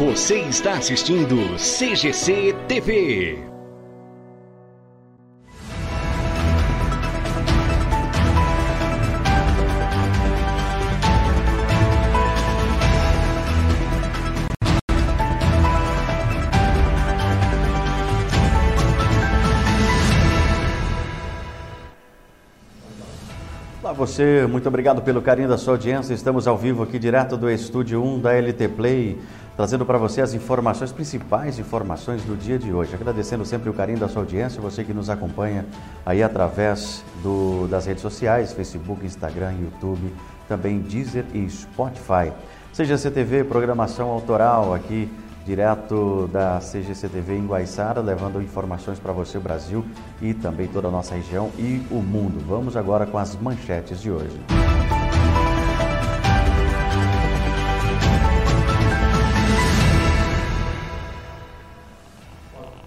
Você está assistindo CGC TV. Olá você, muito obrigado pelo carinho da sua audiência. Estamos ao vivo aqui direto do estúdio 1 da LT Play, trazendo para você as informações, principais informações do dia de hoje. Agradecendo sempre o carinho da sua audiência, você que nos acompanha aí através do, das redes sociais, Facebook, Instagram, YouTube, também Deezer e Spotify. Seja CTV, programação autoral aqui direto da CGCTV em Guaiçara, levando informações para você, o Brasil e também toda a nossa região e o mundo. Vamos agora com as manchetes de hoje.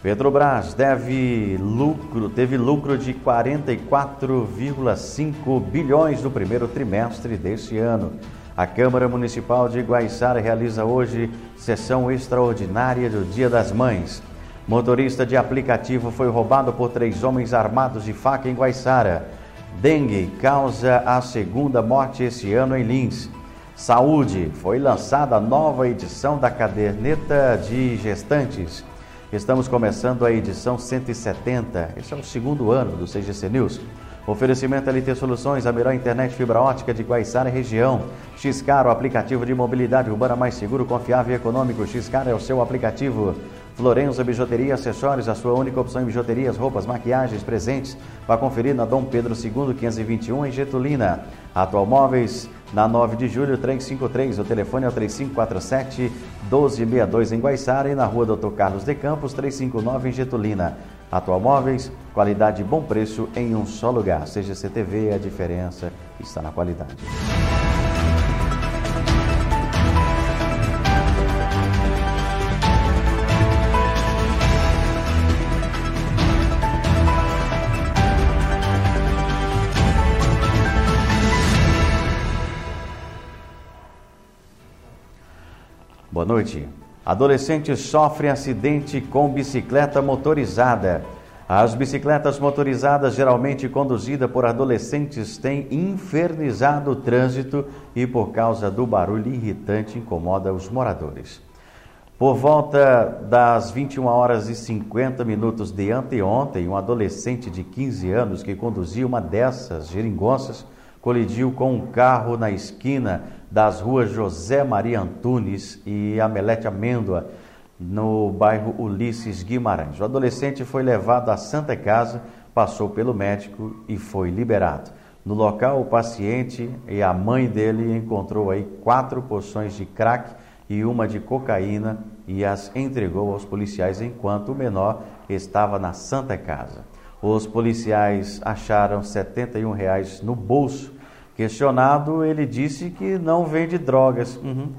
Petrobras deve lucro, teve lucro de 44,5 bilhões no primeiro trimestre deste ano. A Câmara Municipal de Guaiçara realiza hoje sessão extraordinária do Dia das Mães. Motorista de aplicativo foi roubado por três homens armados de faca em Guaiçara. Dengue causa a segunda morte esse ano em Lins. Saúde foi lançada a nova edição da caderneta de gestantes. Estamos começando a edição 170. Esse é o segundo ano do CGC News. Oferecimento LT Soluções, a melhor internet fibra ótica de Guaiçara e região. Xcar, o aplicativo de mobilidade urbana mais seguro, confiável e econômico. Xcar é o seu aplicativo. Florença Bijuteria Acessórios, a sua única opção em bijuterias, roupas, maquiagens, presentes. Vá conferir na Dom Pedro II, 521, em Getulina. Atual Móveis, na 9 de julho, 353. O telefone é o 3547 1262 em Guaiçara e na rua Dr. Carlos de Campos, 359 em Getulina. Atual Móveis, qualidade e bom preço em um só lugar. Seja CTV, a diferença está na qualidade. Boa noite. Adolescente sofre acidente com bicicleta motorizada. As bicicletas motorizadas, geralmente conduzidas por adolescentes, têm infernizado o trânsito e, por causa do barulho irritante, incomoda os moradores. Por volta das 21 horas e 50 minutos de anteontem, um adolescente de 15 anos que conduzia uma dessas geringonças colidiu com um carro na esquina das ruas José Maria Antunes e Amelete Amêndoa, no bairro Ulisses Guimarães. O adolescente foi levado à Santa Casa, passou pelo médico e foi liberado. No local, o paciente e a mãe dele encontrou aí quatro porções de crack e uma de cocaína e as entregou aos policiais enquanto o menor estava na Santa Casa. Os policiais acharam 71 reais no bolso. Questionado, ele disse que não vende drogas, uhum,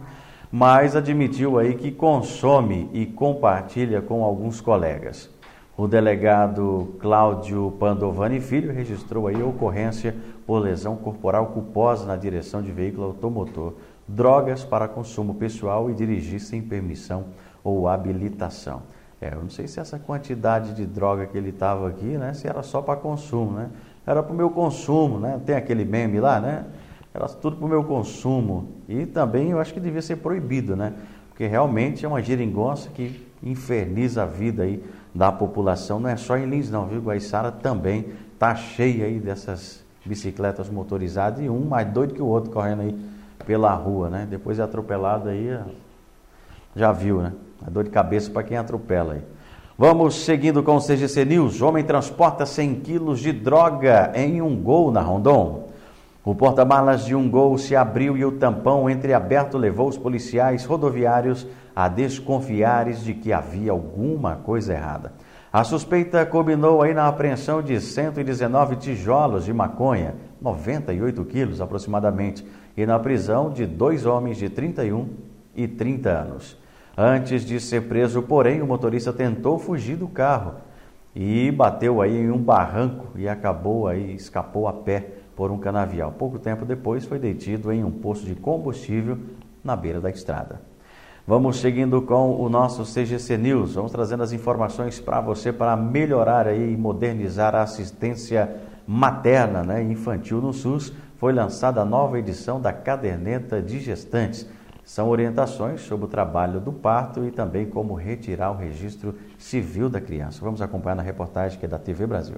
mas admitiu aí que consome e compartilha com alguns colegas. O delegado Cláudio Pandovani Filho registrou aí a ocorrência por lesão corporal culposa na direção de veículo automotor, drogas para consumo pessoal e dirigir sem permissão ou habilitação. É, eu não sei se essa quantidade de droga que ele estava aqui, né, se era só para consumo, né? Era para o meu consumo, né? Tem aquele meme lá, né? Era tudo para o meu consumo. E também eu acho que devia ser proibido, né? Porque realmente é uma geringonça que inferniza a vida aí da população. Não é só em Lins não, viu? Guaiçara também tá cheia aí dessas bicicletas motorizadas e um mais doido que o outro correndo aí pela rua, né? Depois de atropelado aí, já viu, né? A dor de cabeça para quem atropela aí. Vamos seguindo com o CGC News. Homem transporta 100 quilos de droga em um gol na Rondon. O porta-malas de um gol se abriu e o tampão entreaberto levou os policiais rodoviários a desconfiares de que havia alguma coisa errada. A suspeita combinou aí na apreensão de 119 tijolos de maconha, 98 quilos aproximadamente, e na prisão de dois homens de 31 e 30 anos. Antes de ser preso, porém, o motorista tentou fugir do carro e bateu aí em um barranco e acabou aí, escapou a pé por um canavial. Pouco tempo depois foi detido em um posto de combustível na beira da estrada. Vamos seguindo com o nosso CGC News. Vamos trazendo as informações para você para melhorar aí e modernizar a assistência materna né, infantil no SUS. Foi lançada a nova edição da caderneta de gestantes. São orientações sobre o trabalho do parto e também como retirar o registro civil da criança. Vamos acompanhar na reportagem que é da TV Brasil.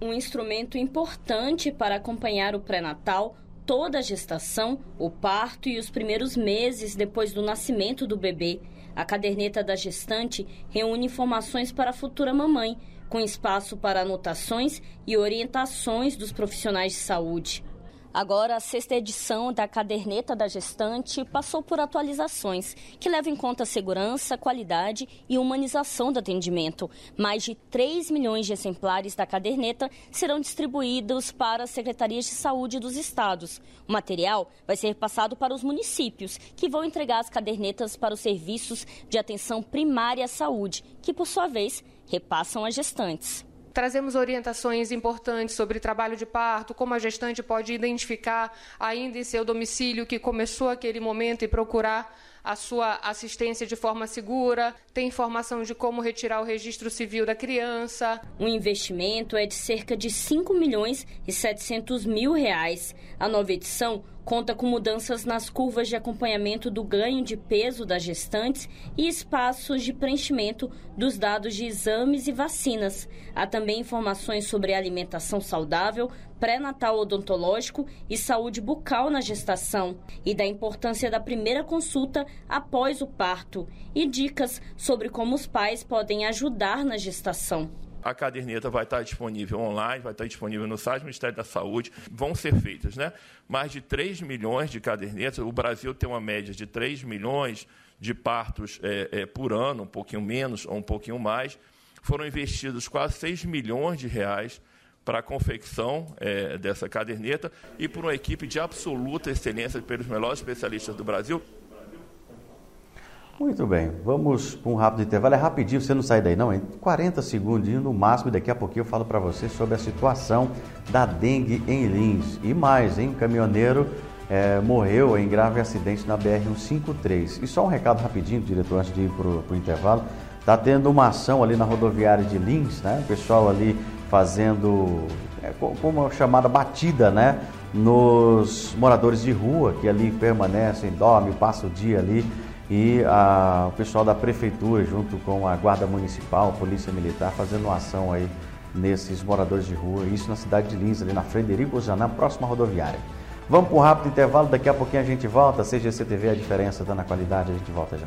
Um instrumento importante para acompanhar o pré-natal toda a gestação, o parto e os primeiros meses depois do nascimento do bebê. A caderneta da gestante reúne informações para a futura mamãe, com espaço para anotações e orientações dos profissionais de saúde. Agora, a sexta edição da Caderneta da Gestante passou por atualizações que levam em conta a segurança, qualidade e humanização do atendimento. Mais de 3 milhões de exemplares da caderneta serão distribuídos para as secretarias de saúde dos estados. O material vai ser passado para os municípios, que vão entregar as cadernetas para os serviços de atenção primária à saúde, que, por sua vez, repassam as gestantes. Trazemos orientações importantes sobre trabalho de parto, como a gestante pode identificar ainda em seu domicílio que começou aquele momento e procurar a sua assistência de forma segura, tem informação de como retirar o registro civil da criança. O investimento é de cerca de 5 milhões e 700 mil reais. A nova edição conta com mudanças nas curvas de acompanhamento do ganho de peso das gestantes e espaços de preenchimento dos dados de exames e vacinas. Há também informações sobre alimentação saudável, pré-natal odontológico e saúde bucal na gestação e da importância da primeira consulta após o parto e dicas sobre como os pais podem ajudar na gestação a caderneta vai estar disponível online, vai estar disponível no site do Ministério da Saúde. Vão ser feitas né? mais de 3 milhões de cadernetas. O Brasil tem uma média de 3 milhões de partos é, é, por ano, um pouquinho menos ou um pouquinho mais. Foram investidos quase 6 milhões de reais para a confecção é, dessa caderneta e por uma equipe de absoluta excelência pelos melhores especialistas do Brasil. Muito bem, vamos para um rápido intervalo. É rapidinho, você não sai daí não, hein? 40 segundinhos no máximo e daqui a pouquinho eu falo para você sobre a situação da dengue em Lins. E mais, hein? Caminhoneiro é, morreu em grave acidente na BR-153. E só um recado rapidinho, diretor, antes de ir para o intervalo. Está tendo uma ação ali na rodoviária de Lins, né? O pessoal ali fazendo é, como chamada batida, né? Nos moradores de rua que ali permanecem, dormem, passam o dia ali e a, o pessoal da prefeitura, junto com a Guarda Municipal, Polícia Militar, fazendo uma ação aí nesses moradores de rua, isso na cidade de Lins, ali na Frederico Janã, próxima rodoviária. Vamos para um rápido intervalo, daqui a pouquinho a gente volta. CGC TV, a diferença está na qualidade, a gente volta já.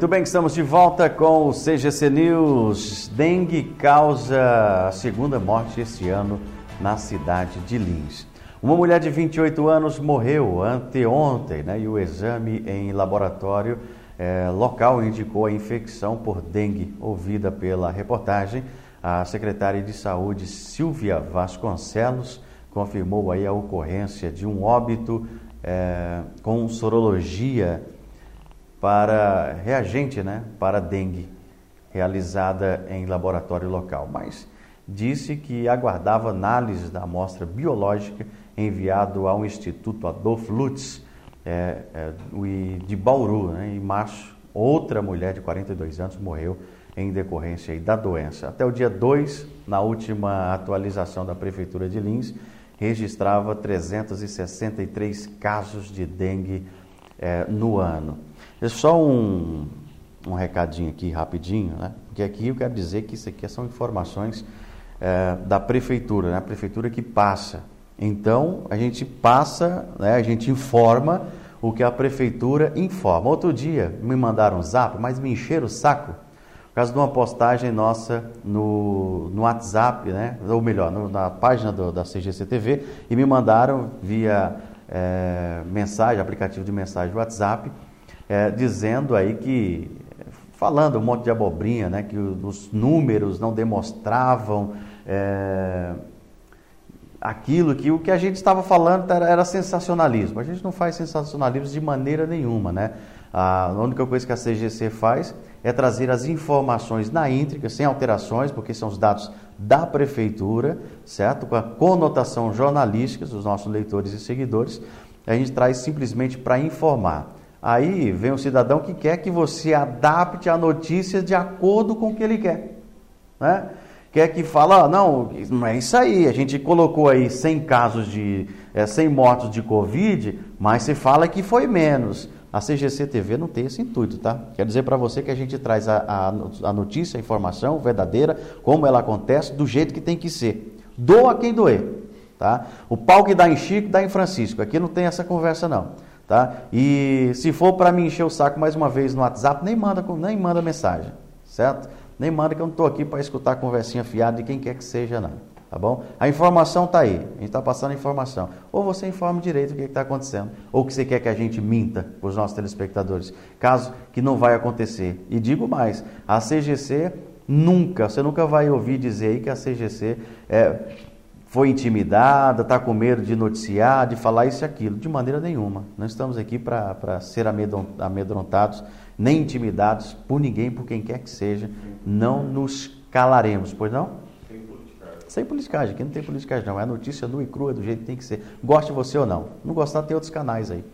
Muito bem, estamos de volta com o CGC News. Dengue causa a segunda morte este ano na cidade de Lins. Uma mulher de 28 anos morreu anteontem né, e o exame em laboratório eh, local indicou a infecção por dengue. Ouvida pela reportagem, a secretária de Saúde, Silvia Vasconcelos, confirmou aí a ocorrência de um óbito eh, com sorologia para reagente né, para dengue, realizada em laboratório local, mas disse que aguardava análise da amostra biológica enviado ao Instituto Adolf Lutz é, é, de Bauru. Né, em março, outra mulher de 42 anos morreu em decorrência da doença. Até o dia 2, na última atualização da Prefeitura de Lins, registrava 363 casos de dengue é, no ano. É só um, um recadinho aqui rapidinho, né? Porque aqui eu quero dizer que isso aqui são informações é, da prefeitura, né? A prefeitura que passa. Então a gente passa, né? A gente informa o que a prefeitura informa. Outro dia me mandaram um zap, mas me encheram o saco por causa de uma postagem nossa no, no WhatsApp, né? ou melhor, no, na página do, da CGC TV, e me mandaram via é, mensagem, aplicativo de mensagem WhatsApp, é, dizendo aí que, falando um monte de abobrinha, né? que os números não demonstravam é, aquilo que o que a gente estava falando era, era, sensacionalismo. A gente não faz sensacionalismo de maneira nenhuma, né? A única coisa que a CGC faz é trazer as informações na íntegra, sem alterações, porque são os dados da prefeitura, certo? Com a conotação jornalística dos nossos leitores e seguidores. A gente traz simplesmente para informar. Aí vem um cidadão que quer que você adapte a notícia de acordo com o que ele quer, né? Quer que fala, ah, não, não é isso aí, a gente colocou aí 100 casos de, é, 100 mortos de Covid, mas se fala que foi menos. A CGC TV não tem esse intuito, tá? Quero dizer para você que a gente traz a, a, a, notícia, a informação verdadeira, como ela acontece, do jeito que tem que ser. Doa quem doer, tá? O pau que dá em Chico, dá em Francisco. Aqui não tem essa conversa, não. Tá? E se for para me encher o saco mais uma vez no WhatsApp, nem manda, nem manda mensagem, certo? Nem manda que eu não estou aqui para escutar conversinha fiada de quem quer que seja, não. Tá bom? A informação está aí, a gente está passando a informação. Ou você informa direito o que está acontecendo, ou que você quer que a gente minta para os nossos telespectadores, caso que não vai acontecer. E digo mais, a CGC nunca, você nunca vai ouvir dizer aí que a CGC é, foi intimidada, está com medo de noticiar, de falar isso e aquilo. De maneira nenhuma. Não estamos aqui para ser amedrontados, nem intimidados por ninguém, por quem quer que seja. Não nos calaremos, pois não? Sem politicagem, aqui não tem politicagem não, é notícia nua e crua do jeito que tem que ser. Goste você ou não. Não gostar, tem outros canais aí.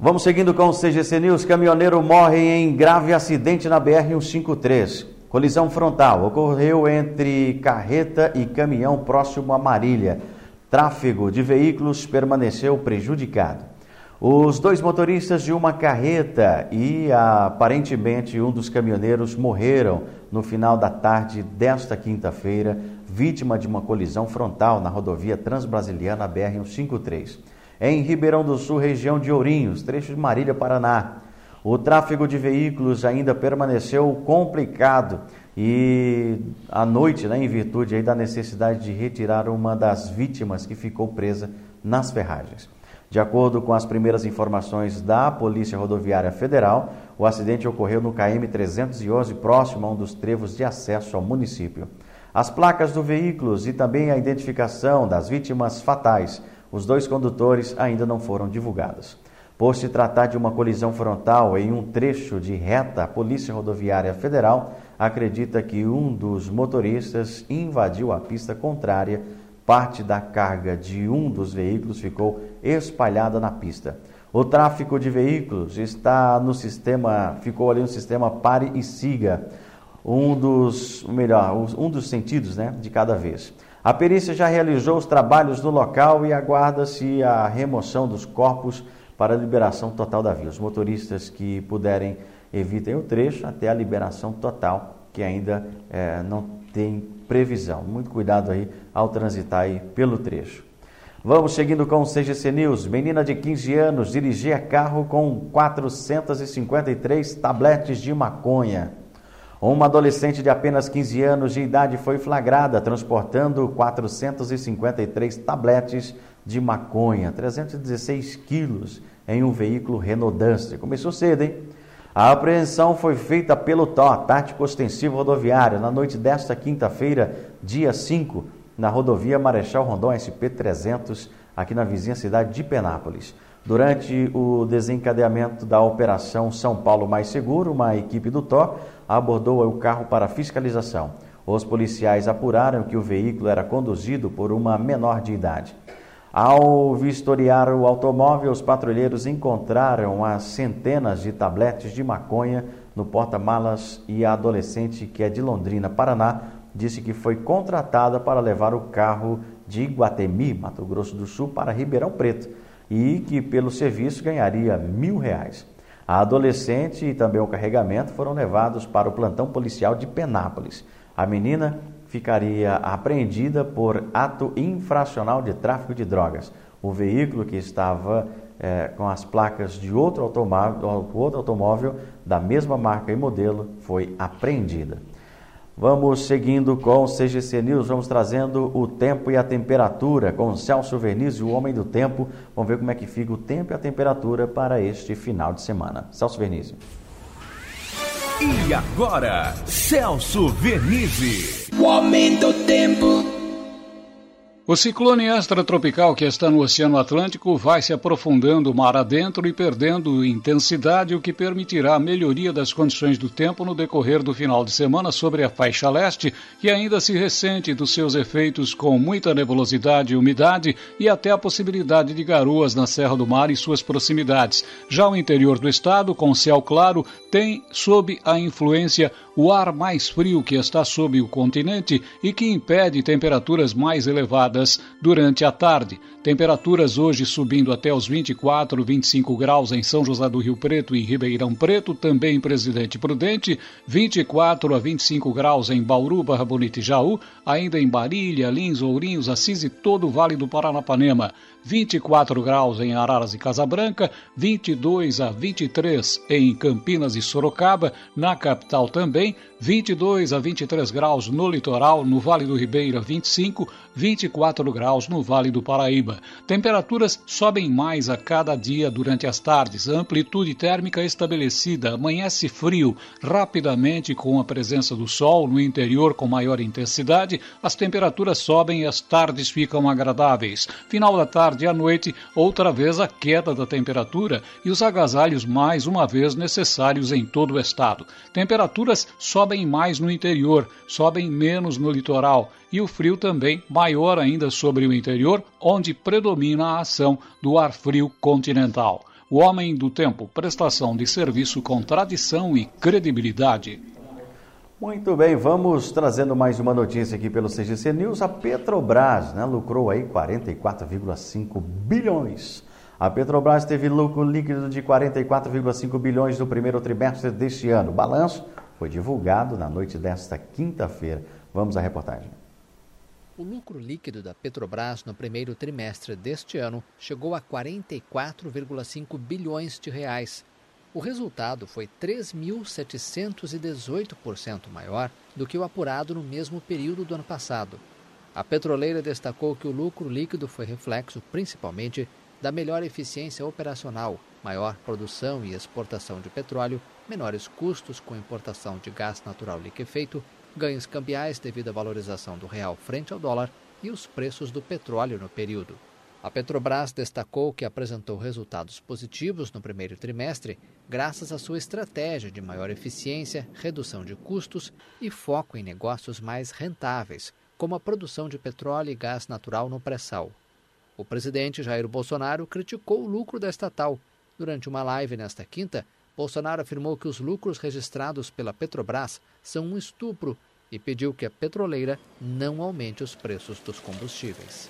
Vamos seguindo com o CGC News. Caminhoneiro morre em grave acidente na BR-153. Colisão frontal ocorreu entre carreta e caminhão próximo a Marília. Tráfego de veículos permaneceu prejudicado. Os dois motoristas de uma carreta e aparentemente um dos caminhoneiros morreram no final da tarde desta quinta-feira, vítima de uma colisão frontal na rodovia Transbrasiliana BR-153. Em Ribeirão do Sul, região de Ourinhos, trecho de Marília, Paraná. O tráfego de veículos ainda permaneceu complicado e à noite, né, em virtude da necessidade de retirar uma das vítimas que ficou presa nas ferragens. De acordo com as primeiras informações da Polícia Rodoviária Federal, o acidente ocorreu no KM 311, próximo a um dos trevos de acesso ao município. As placas do veículo e também a identificação das vítimas fatais, os dois condutores ainda não foram divulgadas. Por se tratar de uma colisão frontal em um trecho de reta, a Polícia Rodoviária Federal acredita que um dos motoristas invadiu a pista contrária Parte da carga de um dos veículos ficou espalhada na pista. O tráfego de veículos está no sistema, ficou ali no sistema pare e siga, um dos, melhor, um dos sentidos, né, de cada vez. A perícia já realizou os trabalhos no local e aguarda-se a remoção dos corpos para a liberação total da via. Os motoristas que puderem evitem o trecho até a liberação total, que ainda é, não tem previsão. Muito cuidado aí ao transitar aí pelo trecho. Vamos seguindo com o CGC News. Menina de 15 anos dirigia carro com 453 tabletes de maconha. Uma adolescente de apenas 15 anos de idade foi flagrada transportando 453 tabletes de maconha, 316 quilos, em um veículo Renault Duster. Começou cedo, hein? A apreensão foi feita pelo TO, Tático Ostensivo Rodoviário, na noite desta quinta-feira, dia 5, na rodovia Marechal Rondon SP-300, aqui na vizinha cidade de Penápolis. Durante o desencadeamento da Operação São Paulo Mais Seguro, uma equipe do TO abordou o carro para fiscalização. Os policiais apuraram que o veículo era conduzido por uma menor de idade. Ao vistoriar o automóvel, os patrulheiros encontraram as centenas de tabletes de maconha no porta-malas e a adolescente, que é de Londrina, Paraná, disse que foi contratada para levar o carro de Iguatemi, Mato Grosso do Sul, para Ribeirão Preto e que pelo serviço ganharia mil reais. A adolescente e também o carregamento foram levados para o plantão policial de Penápolis. A menina ficaria apreendida por ato infracional de tráfico de drogas. O veículo que estava é, com as placas de outro automóvel, outro automóvel da mesma marca e modelo foi apreendida. Vamos seguindo com o CGC News, vamos trazendo o tempo e a temperatura com Celso Verniz e o Homem do Tempo. Vamos ver como é que fica o tempo e a temperatura para este final de semana. Celso Verniz. E agora, Celso Vernizzi. O Homem do Tempo. O ciclone extratropical que está no Oceano Atlântico vai se aprofundando mar adentro e perdendo intensidade, o que permitirá a melhoria das condições do tempo no decorrer do final de semana sobre a faixa leste, que ainda se ressente dos seus efeitos com muita nebulosidade e umidade e até a possibilidade de garoas na Serra do Mar e suas proximidades. Já o interior do estado, com céu claro, tem sob a influência o ar mais frio que está sob o continente e que impede temperaturas mais elevadas durante a tarde. Temperaturas hoje subindo até os 24, 25 graus em São José do Rio Preto e Ribeirão Preto, também em Presidente Prudente, 24 a 25 graus em Bauru, Barra Bonita e Jaú, ainda em Barilha, Lins, Ourinhos, Assis e todo o Vale do Paranapanema. 24 graus em Araras e Casabranca, 22 a 23 em Campinas e Sorocaba, na capital também, 22 a 23 graus no litoral, no Vale do Ribeira 25, 24 graus no Vale do Paraíba. Temperaturas sobem mais a cada dia durante as tardes. Amplitude térmica estabelecida amanhece frio rapidamente com a presença do sol no interior com maior intensidade. As temperaturas sobem e as tardes ficam agradáveis. Final da tarde e à noite, outra vez a queda da temperatura e os agasalhos mais uma vez necessários em todo o estado. Temperaturas sobem mais no interior, sobem menos no litoral, e o frio também maior ainda sobre o interior, onde predomina a ação do ar frio continental. O Homem do Tempo, prestação de serviço com tradição e credibilidade. Muito bem, vamos trazendo mais uma notícia aqui pelo CGC News. A Petrobras né, lucrou aí 44,5 bilhões. A Petrobras teve lucro líquido de 44,5 bilhões no primeiro trimestre deste ano. Balanço foi divulgado na noite desta quinta-feira. Vamos à reportagem. O lucro líquido da Petrobras no primeiro trimestre deste ano chegou a 44,5 bilhões de reais. O resultado foi 3.718% maior do que o apurado no mesmo período do ano passado. A petroleira destacou que o lucro líquido foi reflexo, principalmente, da melhor eficiência operacional, maior produção e exportação de petróleo menores custos com importação de gás natural liquefeito, ganhos cambiais devido à valorização do real frente ao dólar e os preços do petróleo no período. A Petrobras destacou que apresentou resultados positivos no primeiro trimestre, graças à sua estratégia de maior eficiência, redução de custos e foco em negócios mais rentáveis, como a produção de petróleo e gás natural no pré-sal. O presidente Jair Bolsonaro criticou o lucro da estatal. Durante uma live nesta quinta, Bolsonaro afirmou que os lucros registrados pela Petrobras são um estupro e pediu que a petroleira não aumente os preços dos combustíveis.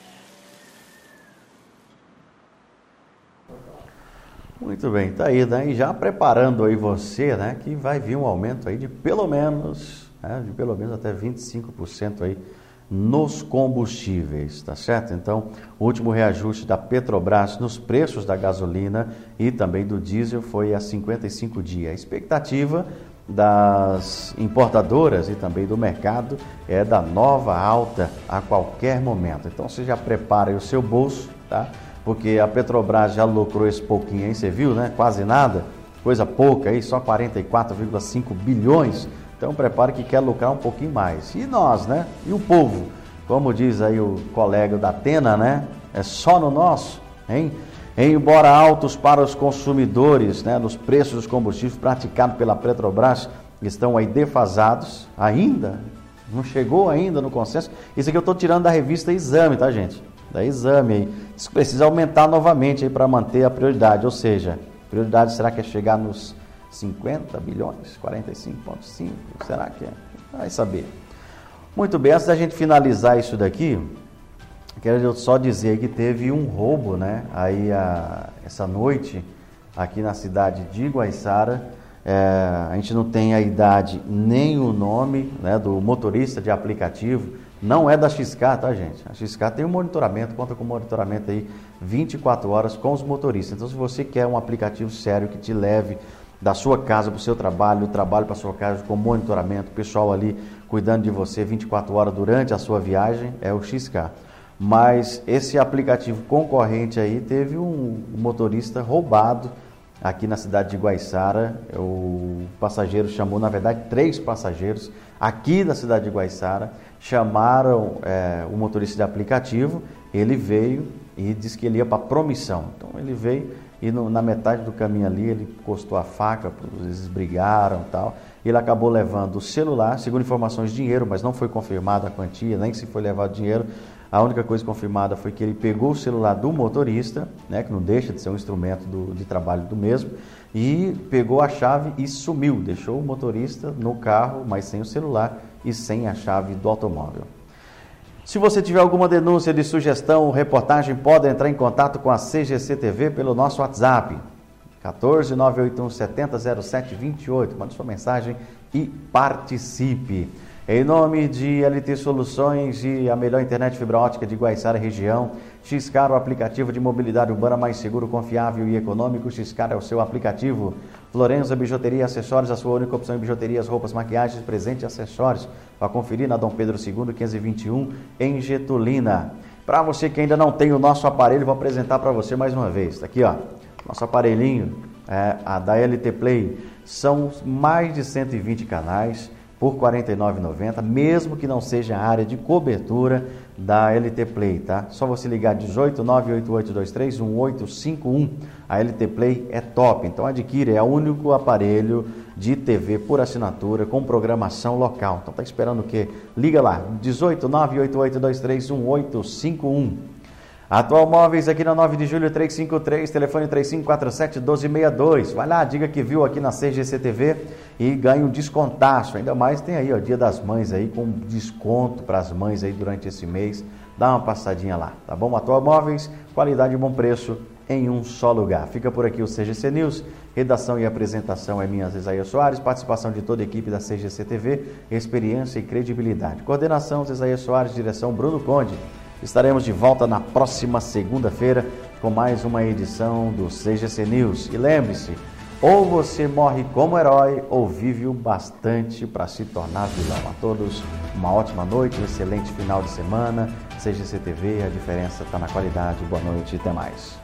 Muito bem, tá aí, né? E já preparando aí você, né, que vai vir um aumento aí de pelo menos, né, de pelo menos até 25% aí nos combustíveis, tá certo? Então, o último reajuste da Petrobras nos preços da gasolina e também do diesel foi a 55 dias. A expectativa das importadoras e também do mercado é da nova alta a qualquer momento. Então, você já prepara o seu bolso, tá? Porque a Petrobras já lucrou esse pouquinho aí, você viu, né? Quase nada, coisa pouca aí, só 44,5 bilhões então prepare que quer lucrar um pouquinho mais. E nós, né? E o povo? Como diz aí o colega da Atena, né? É só no nosso, hein? Embora altos para os consumidores, né, nos preços dos combustíveis praticados pela Petrobras estão aí defasados ainda, não chegou ainda no consenso. Isso aqui eu estou tirando da revista Exame, tá, gente? Da Exame aí. Isso precisa aumentar novamente para manter a prioridade, ou seja, prioridade será que é chegar nos 50 bilhões, 45,5, será que é? Vai saber. Muito bem, antes da gente finalizar isso daqui, quero só dizer que teve um roubo, né? Aí a, essa noite aqui na cidade de Guaiçara. É, a gente não tem a idade nem o nome né, do motorista de aplicativo. Não é da XK, tá, gente? A XK tem um monitoramento, conta com monitoramento aí 24 horas com os motoristas. Então, se você quer um aplicativo sério que te leve da sua casa para o seu trabalho, do trabalho para sua casa, com monitoramento, pessoal ali cuidando de você 24 horas durante a sua viagem, é o XK. Mas esse aplicativo concorrente aí teve um motorista roubado aqui na cidade de Guaiçara. O passageiro chamou, na verdade, três passageiros aqui da cidade de Guaiçara, chamaram é, o motorista de aplicativo, ele veio e disse que ele ia para promissão. Então ele veio e no, na metade do caminho ali ele encostou a faca, eles brigaram e tal. Ele acabou levando o celular, segundo informações, dinheiro, mas não foi confirmada a quantia, nem se foi levado dinheiro. A única coisa confirmada foi que ele pegou o celular do motorista, né, que não deixa de ser um instrumento do, de trabalho do mesmo, e pegou a chave e sumiu. Deixou o motorista no carro, mas sem o celular e sem a chave do automóvel. Se você tiver alguma denúncia de sugestão ou reportagem, pode entrar em contato com a CGC TV pelo nosso WhatsApp, 14 981 70 07 28. Mande sua mensagem e participe. Em nome de LT Soluções e a melhor internet fibra ótica de Guaiçara região, Xcar, o aplicativo de mobilidade urbana mais seguro, confiável e econômico. Xcar é o seu aplicativo. Florença Bijuteria Acessórios, a sua única opção em bijuterias, roupas, maquiagens, presentes e acessórios. Para conferir na Dom Pedro II, 521, em Getulina. Para você que ainda não tem o nosso aparelho, vou apresentar para você mais uma vez. Está aqui, ó. Nosso aparelhinho, é, a da LT Play. São mais de 120 canais por R$ 49,90, mesmo que não seja a área de cobertura da LT Play, tá? Só você ligar 18 98823 1851. A LT Play é top, então adquire, é o único aparelho de TV por assinatura com programação local. Então tá esperando o quê? Liga lá, 18 98823 1851. Atual Móveis aqui na 9 de julho 353, telefone 3547 1262. Vai lá, diga que viu aqui na CGC TV e ganhe um descontaço. Ainda mais tem aí, ó, Dia das Mães aí com desconto para as mães aí durante esse mês. Dá uma passadinha lá, tá bom? Atual Móveis, qualidade e bom preço em um só lugar. Fica por aqui o CGC News. Redação e apresentação é minha Zezaia Soares, participação de toda a equipe da CGC TV, experiência e credibilidade. Coordenação Zezaia Soares, direção Bruno Conde. Estaremos de volta na próxima segunda-feira com mais uma edição do CGC News. E lembre-se, ou você morre como herói ou vive o bastante para se tornar vilão. A todos uma ótima noite, um excelente final de semana. CGC TV, a diferença está na qualidade. Boa noite e até mais.